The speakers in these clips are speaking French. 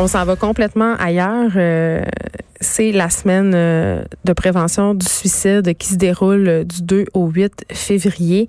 On s'en va complètement ailleurs. Euh, c'est la semaine euh, de prévention du suicide qui se déroule du 2 au 8 février.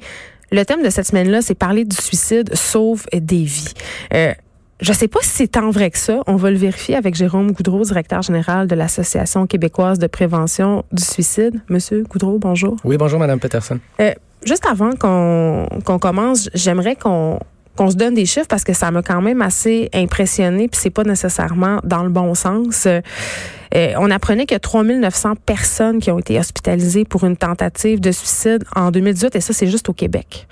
Le thème de cette semaine-là, c'est parler du suicide sauve des vies. Euh, je sais pas si c'est tant vrai que ça. On va le vérifier avec Jérôme Goudreau, directeur général de l'Association québécoise de prévention du suicide. Monsieur Goudreau, bonjour. Oui, bonjour, Madame Peterson. Euh, juste avant qu'on commence, j'aimerais qu'on qu'on se donne des chiffres parce que ça m'a quand même assez impressionné puis c'est pas nécessairement dans le bon sens. Euh, on apprenait qu'il y a 3900 personnes qui ont été hospitalisées pour une tentative de suicide en 2018 et ça c'est juste au Québec.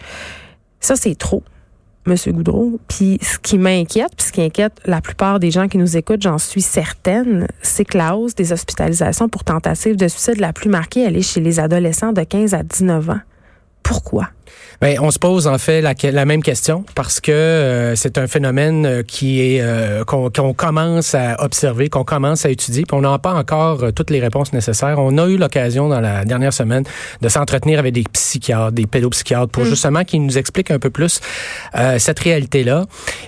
Ça c'est trop. Monsieur Goudreau. Puis ce qui m'inquiète, puis ce qui inquiète la plupart des gens qui nous écoutent, j'en suis certaine, c'est que la hausse des hospitalisations pour tentative de suicide la plus marquée, elle est chez les adolescents de 15 à 19 ans. Pourquoi? Bien, on se pose en fait la, la même question parce que euh, c'est un phénomène euh, qui est euh, qu'on commence à observer, qu'on commence à étudier, puis on n'a pas encore toutes les réponses nécessaires. On a eu l'occasion dans la dernière semaine de s'entretenir avec des psychiatres, des pédopsychiatres, pour mm. justement qu'ils nous expliquent un peu plus cette réalité-là.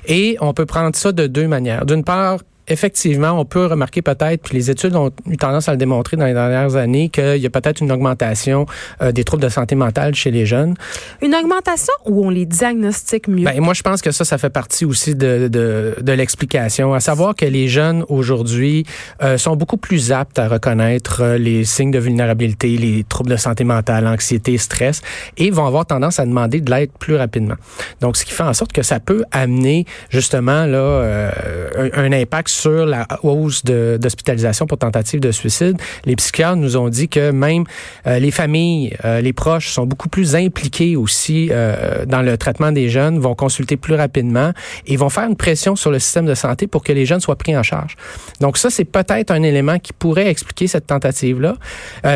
Et on peut prendre ça de deux manières. D'une part, effectivement, on peut remarquer peut-être, puis les études ont eu tendance à le démontrer dans les dernières années, qu'il y a peut-être une augmentation euh, des troubles de santé mentale chez les jeunes. Une augmentation où on les diagnostique mieux? Ben, moi, je pense que ça, ça fait partie aussi de, de, de l'explication, à savoir que les jeunes aujourd'hui euh, sont beaucoup plus aptes à reconnaître euh, les signes de vulnérabilité, les troubles de santé mentale, anxiété, stress, et vont avoir tendance à demander de l'aide plus rapidement. Donc, ce qui fait en sorte que ça peut amener justement là un, un impact sur la hausse d'hospitalisation pour tentative de suicide, les psychiatres nous ont dit que même euh, les familles, euh, les proches sont beaucoup plus impliqués aussi euh, dans le traitement des jeunes, vont consulter plus rapidement et vont faire une pression sur le système de santé pour que les jeunes soient pris en charge. Donc ça, c'est peut-être un élément qui pourrait expliquer cette tentative-là,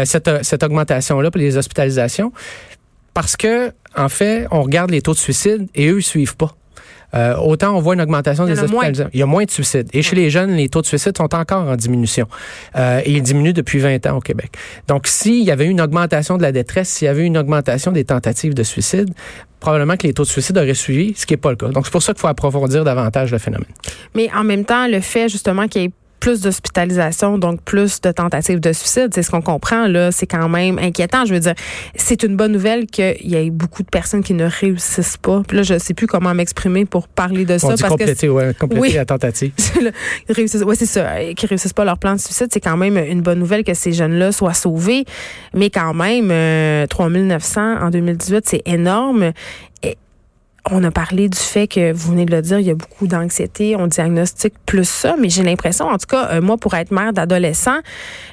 cette, cette augmentation-là pour les hospitalisations, parce que en fait, on regarde les taux de suicide et eux, ils suivent pas. Euh, autant on voit une augmentation des hospitalisations. Il y a moins de suicides. Et chez les jeunes, les taux de suicide sont encore en diminution. Euh, et ils diminuent depuis 20 ans au Québec. Donc, s'il y avait une augmentation de la détresse, s'il y avait une augmentation des tentatives de suicide, probablement que les taux de suicide auraient suivi, ce qui n'est pas le cas. Donc, c'est pour ça qu'il faut approfondir davantage le phénomène. Mais en même temps, le fait justement qu'il y ait plus d'hospitalisation, donc plus de tentatives de suicide. C'est ce qu'on comprend là. C'est quand même inquiétant. Je veux dire, c'est une bonne nouvelle qu'il y ait beaucoup de personnes qui ne réussissent pas. Puis là, je sais plus comment m'exprimer pour parler de ça. parce compléter, ouais, compléter oui. la tentative. oui, c'est ça. Qui réussissent pas leur plan de suicide, c'est quand même une bonne nouvelle que ces jeunes-là soient sauvés. Mais quand même, euh, 3900 en 2018, c'est énorme. Et on a parlé du fait que, vous venez de le dire, il y a beaucoup d'anxiété, on diagnostique plus ça, mais j'ai l'impression, en tout cas, euh, moi, pour être mère d'adolescent,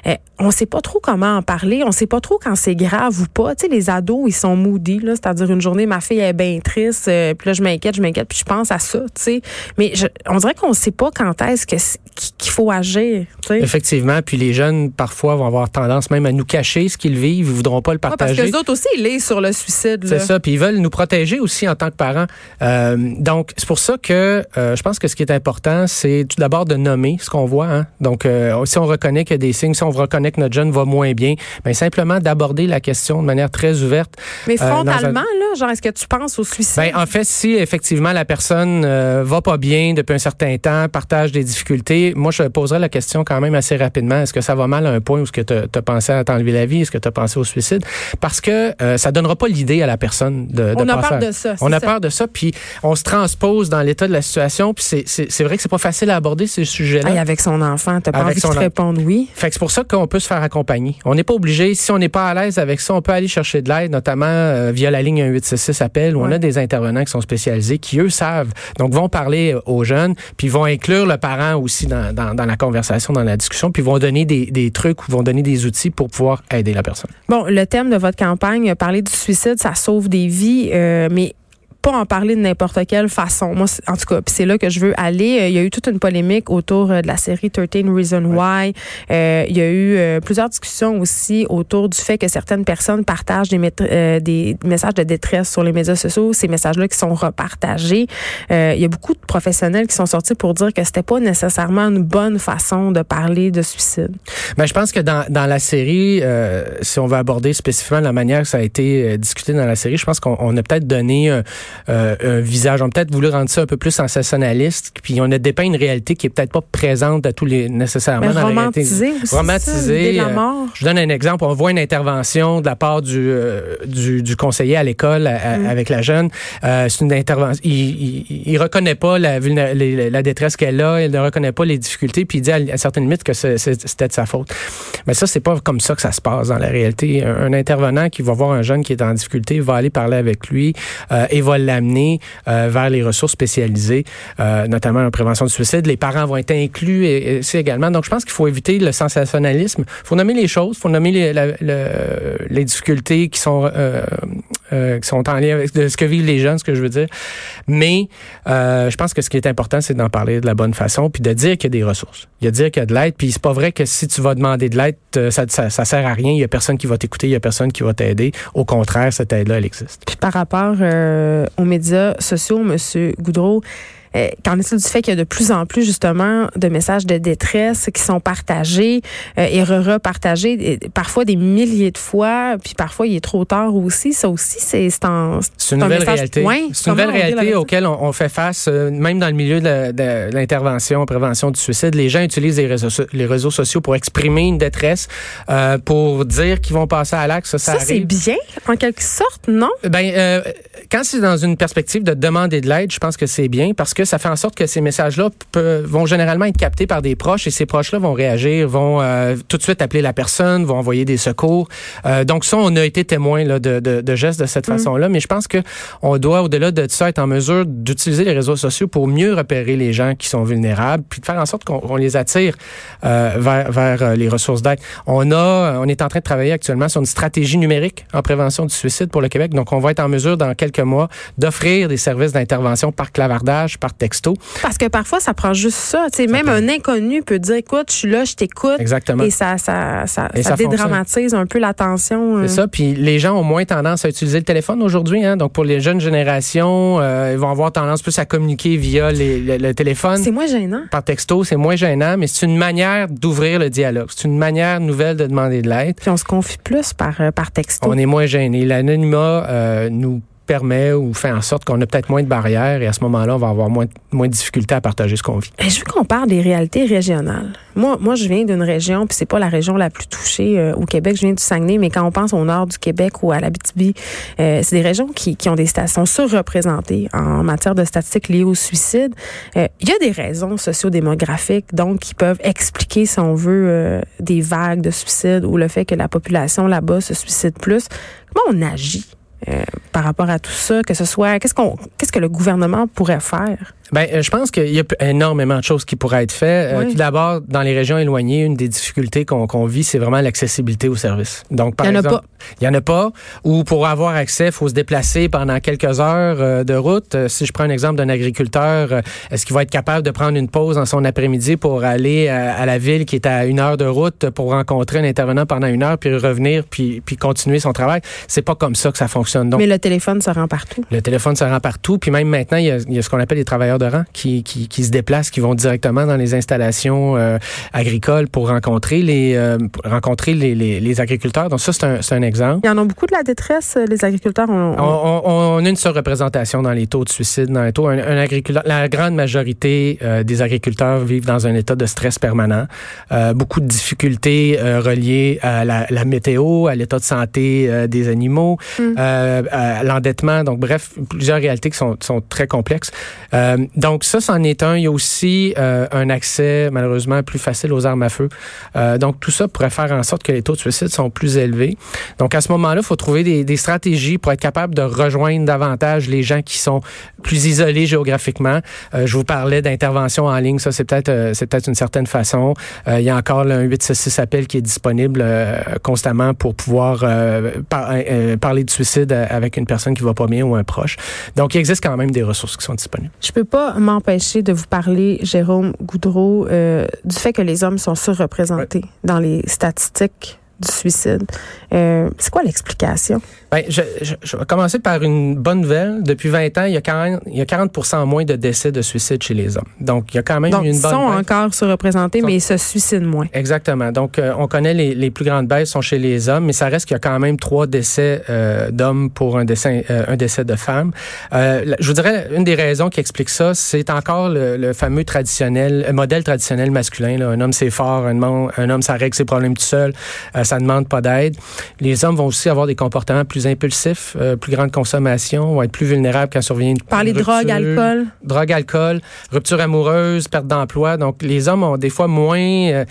euh, on sait pas trop comment en parler, on sait pas trop quand c'est grave ou pas. Tu sais, les ados, ils sont moody, là, c'est-à-dire une journée, ma fille est bien triste, euh, puis là, je m'inquiète, je m'inquiète, puis je pense à ça, tu sais. Mais on dirait qu'on sait pas quand est-ce qu'il faut agir. Effectivement, puis les jeunes, parfois, vont avoir tendance même à nous cacher ce qu'ils vivent, ils voudront pas le partager. parce que les autres aussi, ils lisent sur le suicide. C'est ça, puis ils veulent nous protéger aussi en tant que parents. Euh, donc, c'est pour ça que euh, je pense que ce qui est important, c'est tout d'abord de nommer ce qu'on voit. Hein? Donc, euh, si on reconnaît qu'il y a des signes, si on reconnaît que notre jeune va moins bien, ben simplement d'aborder la question de manière très ouverte. Mais frontalement, là, genre, est-ce que tu penses au suicide? Ben, en fait, si effectivement la personne va pas bien depuis un certain temps, partage des difficultés, moi, je poserais la question quand même assez rapidement. Est-ce que ça va mal à un point où est-ce que tu as, pensé à t'enlever la vie? Est-ce que tu as pensé au suicide? Parce que ça donnera pas l'idée à la personne de, de On a peur de ça. On a peur de ça, puis on se transpose dans l'état de la situation. Puis c'est vrai que c'est pas facile à aborder ces sujets-là. avec son enfant, t'as pas envie de répondre oui? Fait que c'est pour ça qu'on peut se faire accompagner. On n'est pas obligé. Si on n'est pas à l'aise avec ça, on peut aller chercher de l'aide, notamment euh, via la ligne 1866 appel où on a des intervenants qui sont spécialisés, qui eux savent. Donc vont parler aux jeunes, puis vont inclure le parent aussi dans, dans, dans la conversation, dans la discussion, puis vont donner des, des trucs ou vont donner des outils pour pouvoir aider la personne. Bon, le thème de votre campagne, parler du suicide, ça sauve des vies, euh, mais pas en parler de n'importe quelle façon. Moi, en tout cas, c'est là que je veux aller. Euh, il y a eu toute une polémique autour euh, de la série 13 Reasons Why. Euh, il y a eu euh, plusieurs discussions aussi autour du fait que certaines personnes partagent des, des messages de détresse sur les médias sociaux. Ces messages-là qui sont repartagés. il y a beaucoup de professionnels qui sont sortis pour dire que c'était pas nécessairement une bonne façon de parler de suicide. Ben, je pense que dans, dans la série, si on veut aborder spécifiquement la manière que ça a été discuté dans la série, je pense qu'on a peut-être donné un visage. On a peut-être voulu rendre ça un peu plus sensationnaliste, puis on a dépeint une réalité qui est peut-être pas présente à tous les nécessairement Mais dans la réalité. aussi, Romantisé. ça, la euh, je donne un exemple. On voit une intervention de la part du, euh, du, du, conseiller à l'école Mm. avec la jeune. Euh, c'est une intervention. Il, il, il, reconnaît pas la, la détresse qu'elle a. Il ne reconnaît pas les difficultés. Puis il dit à, à certaines limites que c'était de sa faute. Mais ça, c'est pas comme ça que ça se passe dans la réalité. Un, un, intervenant qui va voir un jeune qui est en difficulté va aller parler avec lui euh, et va l'amener euh, vers les ressources spécialisées, euh, notamment en prévention du suicide. Les parents vont être inclus et, c'est également. Donc, je pense qu'il faut éviter le sensationnalisme. Il faut nommer les choses. Il faut nommer les, les difficultés qui sont euh, euh, qui sont en lien avec ce que vivent les jeunes, ce que je veux dire. Mais euh, je pense que ce qui est important, c'est d'en parler de la bonne façon, puis de dire qu'il y a des ressources. Il y a de dire qu'il y a de l'aide, puis c'est pas vrai que si tu vas demander de l'aide, ça, ça, sert à rien. Il y a personne qui va t'écouter, il y a personne qui va t'aider. Au contraire, cette aide-là, elle existe. Puis par rapport euh, aux médias sociaux, Monsieur Goudreau, euh, qu'en est-il du fait qu'il y a de plus en plus justement de messages de détresse qui sont partagés euh, et repartagés parfois des milliers de fois, puis parfois il est trop tard aussi? Ça aussi, c'est c'est une nouvelle réalité. c'est une nouvelle réalité auquel on, on, fait face, euh, même dans le milieu de l'intervention, prévention du suicide. Les gens utilisent les réseaux, les réseaux sociaux pour exprimer une détresse, euh, pour dire qu'ils vont passer à l'acte. Ça, ça, ça c'est bien, en quelque sorte, non? Ben, euh, quand c'est dans une perspective de demander de l'aide, je pense que c'est bien parce que ça fait en sorte que ces messages-là vont généralement être captés par des proches et ces proches-là vont réagir, vont euh, tout de suite appeler la personne, vont envoyer des secours. Euh, donc ça, on a été témoin là, de, de, de, gestes de cette mmh. façon-là, mais je pense que on doit, au-delà de ça, être en mesure d'utiliser les réseaux sociaux pour mieux repérer les gens qui sont vulnérables, puis de faire en sorte qu'on les attire euh, vers, vers les ressources d'aide. On a, on est en train de travailler actuellement sur une stratégie numérique en prévention du suicide pour le Québec, donc on va être en mesure dans quelques mois d'offrir des services d'intervention par clavardage, par texto. Parce que parfois, ça prend juste ça. même un inconnu peut dire, écoute, je suis là, je t'écoute. Exactement. Et ça, ça, ça, et ça, ça dédramatise un peu l'attention. C'est ça. Puis les gens ont moins tendance à utiliser le téléphone aujourd'hui. Hein? Donc pour les jeunes générations, euh, ils vont avoir tendance plus à communiquer via les, le, le, téléphone. C'est moins gênant. Par texto, c'est moins gênant, mais c'est une manière d'ouvrir le dialogue. C'est une manière nouvelle de demander de l'aide. Puis on se confie plus par, par texto. On est moins gêné. L'anonymat euh, nous permet ou fait en sorte qu'on a peut-être moins de barrières et à ce moment-là, on va avoir moins, moins de difficultés à partager ce qu'on vit. Et je veux qu'on parle des réalités régionales. Moi, moi je viens d'une région, puis c'est pas la région la plus touchée euh, au Québec. Je viens du Saguenay, mais quand on pense au nord du Québec ou à l'Abitibi, euh, c'est des régions qui, qui ont des stations surreprésentées en matière de statistiques liées au suicide. Euh, Il y a des raisons sociodémographiques, donc, qui peuvent expliquer, si on veut, euh, des vagues de suicide ou le fait que la population là-bas se suicide plus. Comment on agit? Euh, par rapport à tout ça, que ce soit, qu'est-ce qu'on, qu'est-ce que le gouvernement pourrait faire? Ben, je pense qu'il y a énormément de choses qui pourraient être faites. Oui. Euh, tout d'abord, dans les régions éloignées, une des difficultés qu'on qu vit, c'est vraiment l'accessibilité aux services. Donc, par il y en exemple, a pas. il y en a pas. Ou pour avoir accès, il faut se déplacer pendant quelques heures euh, de route. Euh, si je prends un exemple d'un agriculteur, euh, est-ce qu'il va être capable de prendre une pause dans son après-midi pour aller à, à, la ville qui est à une heure de route pour rencontrer un intervenant pendant une heure, puis revenir, puis, puis continuer son travail? C'est pas comme ça que ça fonctionne. Donc, Mais le téléphone se rend partout. Le téléphone se rend partout. Puis même maintenant, il y a, il y a ce qu'on appelle les travailleurs de qui, qui, qui, se déplacent, qui vont directement dans les installations euh, agricoles pour rencontrer les euh, rencontrer les, les, les, agriculteurs. Donc ça, c'est un, un exemple. Il y en a beaucoup de la détresse, les agriculteurs. On, on, on, on a une surreprésentation dans les taux de suicide, dans les taux. Un, un agriculteur, la grande majorité euh, des agriculteurs vivent dans un état de stress permanent. Euh, beaucoup de difficultés euh, reliées à la, la, météo, à l'état de santé euh, des animaux, mm. à l'endettement. Donc bref, plusieurs réalités qui sont, sont très complexes. Donc ça, c'en est un. Il y a aussi euh, un accès, malheureusement, plus facile aux armes à feu. Euh, donc, tout ça pourrait faire en sorte que les taux de suicide sont plus élevés. Donc, à ce moment-là, il faut trouver des, des, stratégies pour être capable de rejoindre davantage les gens qui sont plus isolés géographiquement. Euh, je vous parlais d'intervention en ligne. Ça, c'est peut-être c'est peut-être une certaine façon. il y a encore là, un 866 appel qui est disponible constamment pour pouvoir par, parler de suicide avec une personne qui va pas bien ou un proche. Donc, il existe quand même des ressources qui sont disponibles. Pas m'empêcher de vous parler, Jérôme Goudreau, euh, du fait que les hommes sont surreprésentés ouais. dans les statistiques du suicide. Euh, c'est quoi l'explication? Ben, je, je, vais commencer par une bonne nouvelle. Depuis 20 ans, il y a 40, il y a 40 moins de décès de suicide chez les hommes. Donc, il y a quand même Donc, une ils bonne sont baisse. encore surreprésentés, mais ils se suicident moins. Exactement. Donc, euh, on connaît les, les, plus grandes baisses sont chez les hommes, mais ça reste qu'il y a quand même trois décès euh, d'hommes pour un décès, euh, un décès de femmes. Euh, je vous dirais, une des raisons qui explique ça, c'est encore le, le, fameux traditionnel, modèle traditionnel masculin. Là. Un homme, c'est fort. Un homme, un homme, ça règle ses problèmes tout seul. Euh, ça ne demande pas d'aide. Les hommes vont aussi avoir des comportements plus impulsifs, euh, plus grande consommation, vont être plus vulnérables quand survient une Parler de drogue, alcool. Drogue, alcool, rupture amoureuse, perte d'emploi. Donc, les hommes ont des fois moins euh,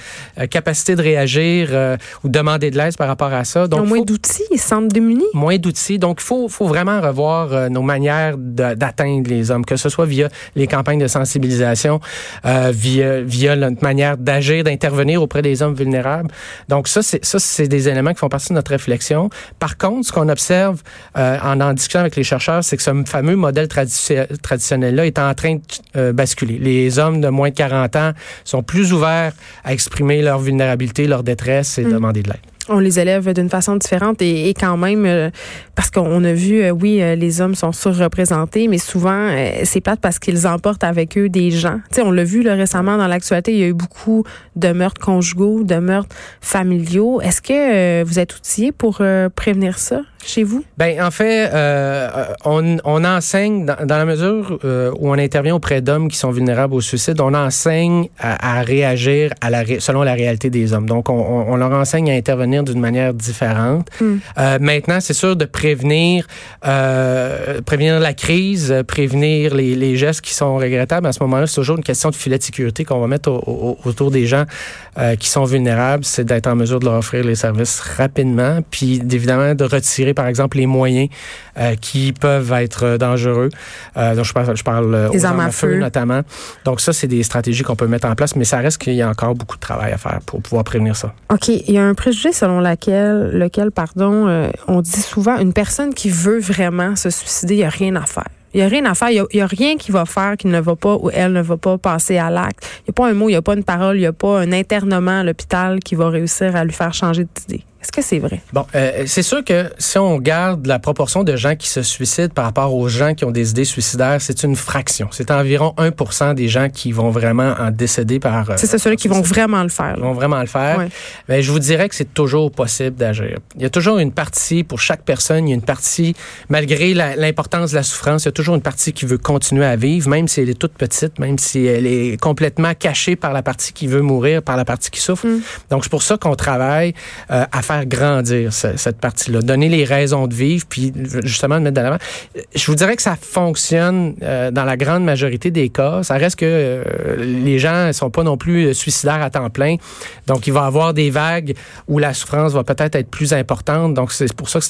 capacité de réagir euh, ou demander de l'aide par rapport à ça. Donc, ils ont moins d'outils, ils se sentent démunis. Moins d'outils. Donc, il faut, faut vraiment revoir euh, nos manières d'atteindre les hommes, que ce soit via les campagnes de sensibilisation, euh, via, via notre manière d'agir, d'intervenir auprès des hommes vulnérables. Donc, ça, c'est des éléments qui font partie de notre réflexion. Par contre, ce qu'on observe euh, en en discutant avec les chercheurs, c'est que ce fameux modèle tradi traditionnel-là est en train de euh, basculer. Les hommes de moins de 40 ans sont plus ouverts à exprimer leur vulnérabilité, leur détresse et mmh. demander de l'aide on les élève d'une façon différente et, quand même euh, parce qu'on a vu euh, oui euh, les hommes sont surreprésentés mais souvent c'est plate parce qu'ils emportent avec eux des gens. Tu sais on l'a vu récemment dans l'actualité il y a eu beaucoup de meurtres conjugaux de meurtres familiaux. Est-ce que vous êtes outillé pour prévenir ça chez vous? Ben en fait on, enseigne dans, la mesure où on intervient auprès d'hommes qui sont vulnérables au suicide on enseigne à, réagir selon la réalité des hommes. Donc on, on leur enseigne à intervenir d'une manière différente. Mm. Euh, maintenant, c'est sûr de prévenir, euh, prévenir la crise, prévenir les, les, gestes qui sont regrettables. À ce moment-là, c'est toujours une question de filet de sécurité qu'on va mettre au, au, autour des gens euh, qui sont vulnérables. C'est d'être en mesure de leur offrir les services rapidement, puis évidemment de retirer, par exemple, les moyens euh, qui peuvent être dangereux. Euh, donc, je parle, je parle les aux armes à feu, notamment. Donc, ça, c'est des stratégies qu'on peut mettre en place, mais ça reste qu'il y a encore beaucoup de travail à faire pour pouvoir prévenir ça. OK. Il y a un préjugé selon laquelle, lequel, pardon, euh, on dit souvent une personne qui veut vraiment se suicider, il n'y a rien à faire. Il n'y a rien à faire. Il n'y a, rien qui va faire qu'il ne va pas ou elle ne va pas passer à l'acte. Il n'y a pas un mot, il n'y a pas une parole, il n'y a pas un internement à l'hôpital qui va réussir à lui faire changer d'idée. Est-ce que c'est vrai? Bon, euh, c'est sûr que si on garde la proportion de gens qui se suicident par rapport aux gens qui ont des idées suicidaires, c'est une fraction. C'est environ 1 des gens qui vont vraiment en décéder par... Euh, c'est ceux qui vont vraiment le faire. Ils vont vraiment le faire. Ouais. Mais je vous dirais que c'est toujours possible d'agir. Il y a toujours une partie, pour chaque personne, il y a une partie, malgré l'importance de la souffrance, il y a toujours une partie qui veut continuer à vivre, même si elle est toute petite, même si elle est complètement cachée par la partie qui veut mourir, par la partie qui souffre. Mm. Donc, c'est pour ça qu'on travaille euh, à faire grandir ce, cette partie-là, donner les raisons de vivre, puis justement de mettre de l'avant. Je vous dirais que ça fonctionne euh, dans la grande majorité des cas. Ça reste que euh, les gens ne sont pas non plus suicidaires à temps plein. Donc, il va y avoir des vagues où la souffrance va peut-être être plus importante. Donc, c'est pour ça que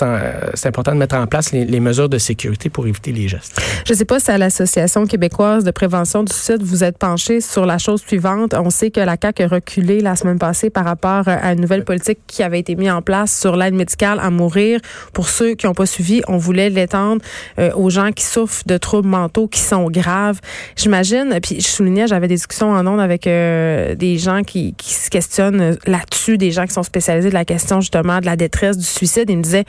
c'est important de mettre en place les, les, mesures de sécurité pour éviter les gestes. Je ne sais pas si à l'Association québécoise de prévention du suicide, vous êtes penché sur la chose suivante. On sait que la CAQ a reculé la semaine passée par rapport à une nouvelle politique qui avait été mise en place sur l'aide médicale à mourir. Pour ceux qui n'ont pas suivi, on voulait l'étendre euh, aux gens qui souffrent de troubles mentaux qui sont graves. J'imagine, puis je soulignais, j'avais des discussions en ondes avec euh, des gens qui, qui se questionnent là-dessus, des gens qui sont spécialisés de la question justement de la détresse, du suicide. Ils me disaient,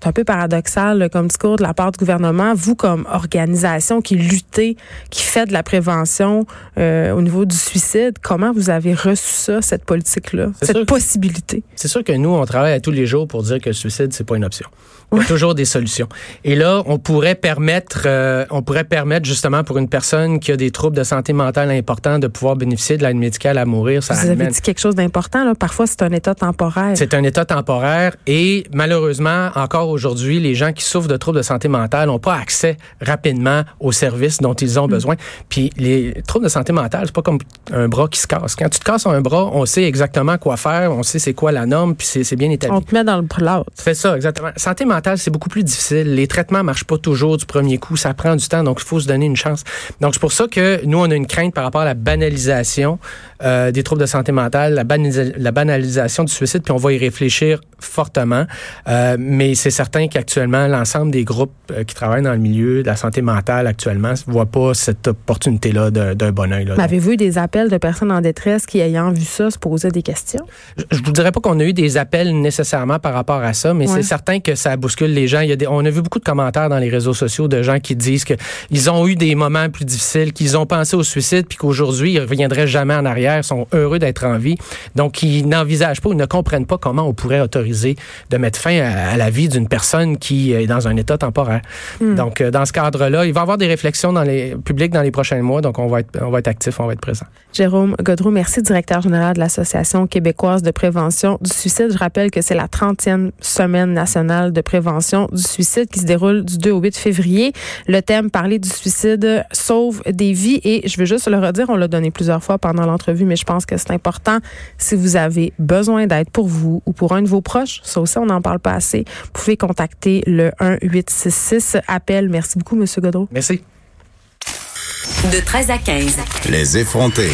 c'est un peu paradoxal là, comme discours de la part du gouvernement. Vous, comme organisation qui luttez, qui fait de la prévention euh, au niveau du suicide, comment vous avez reçu ça, cette politique-là, cette possibilité? C'est sûr que nous, on travaille à tous les jours pour dire que le suicide, c'est pas une option. Il y a toujours des solutions. Et là, on pourrait permettre, euh, on pourrait permettre justement pour une personne qui a des troubles de santé mentale importants de pouvoir bénéficier de l'aide médicale à mourir. Ça Vous avez dit quelque chose d'important. Là. Parfois, c'est un état temporaire. C'est un état temporaire et malheureusement, encore aujourd'hui, les gens qui souffrent de troubles de santé mentale n'ont pas accès rapidement aux services dont ils ont mm. besoin. Puis les troubles de santé mentale, c'est pas comme un bras qui se casse. Quand tu te casses un bras, on sait exactement quoi faire, on sait c'est quoi la norme, puis c'est bien On te met dans le l'autre. C'est ça, exactement. Santé mentale c'est beaucoup plus difficile. Les traitements marchent pas toujours du premier coup. Ça prend du temps, donc il faut se donner une chance. Donc c'est pour ça que nous, on a une crainte par rapport à la banalisation euh, des troubles de santé mentale, la, banalisa la, banalisation du suicide, puis on va y réfléchir fortement. Euh, mais c'est certain qu'actuellement, l'ensemble des groupes euh, qui travaillent dans le milieu de la santé mentale actuellement ne voient pas cette opportunité-là d'un bon oeil. Avez-vous eu des appels de personnes en détresse qui, ayant vu ça, se posaient des questions? Je ne vous dirais pas qu'on a eu des appels nécessairement par rapport à ça, mais ouais. c'est certain que ça bouscule les gens. Il y a des, on a vu beaucoup de commentaires dans les réseaux sociaux de gens qui disent que ils ont eu des moments plus difficiles, qu'ils ont pensé au suicide, puis qu'aujourd'hui ils reviendraient jamais en arrière, sont heureux d'être en vie. Donc ils n'envisagent pas, ils ne comprennent pas comment on pourrait autoriser de mettre fin à, la vie d'une personne qui est dans un état temporaire. Hmm. Donc euh, dans ce cadre-là, il va y avoir des réflexions dans les publics dans les prochains mois. Donc on va être, on va être actif, on va être présent. Jérôme Godreau, merci, directeur général de l'Association québécoise de prévention du suicide. Je rappelle que c'est la 30e semaine nationale de prévention du suicide qui se déroule du 2 au 8 février. Le thème parler du suicide sauve des vies et je veux juste le redire, on l'a donné plusieurs fois pendant l'entrevue, mais je pense que c'est important si vous avez besoin d'aide pour vous ou pour un de vos proches. Ça aussi, on n'en parle pas assez. Vous pouvez contacter le 1-866 appel. Merci beaucoup, Monsieur Godreau. Merci. De 13 à 15. Les effrontés.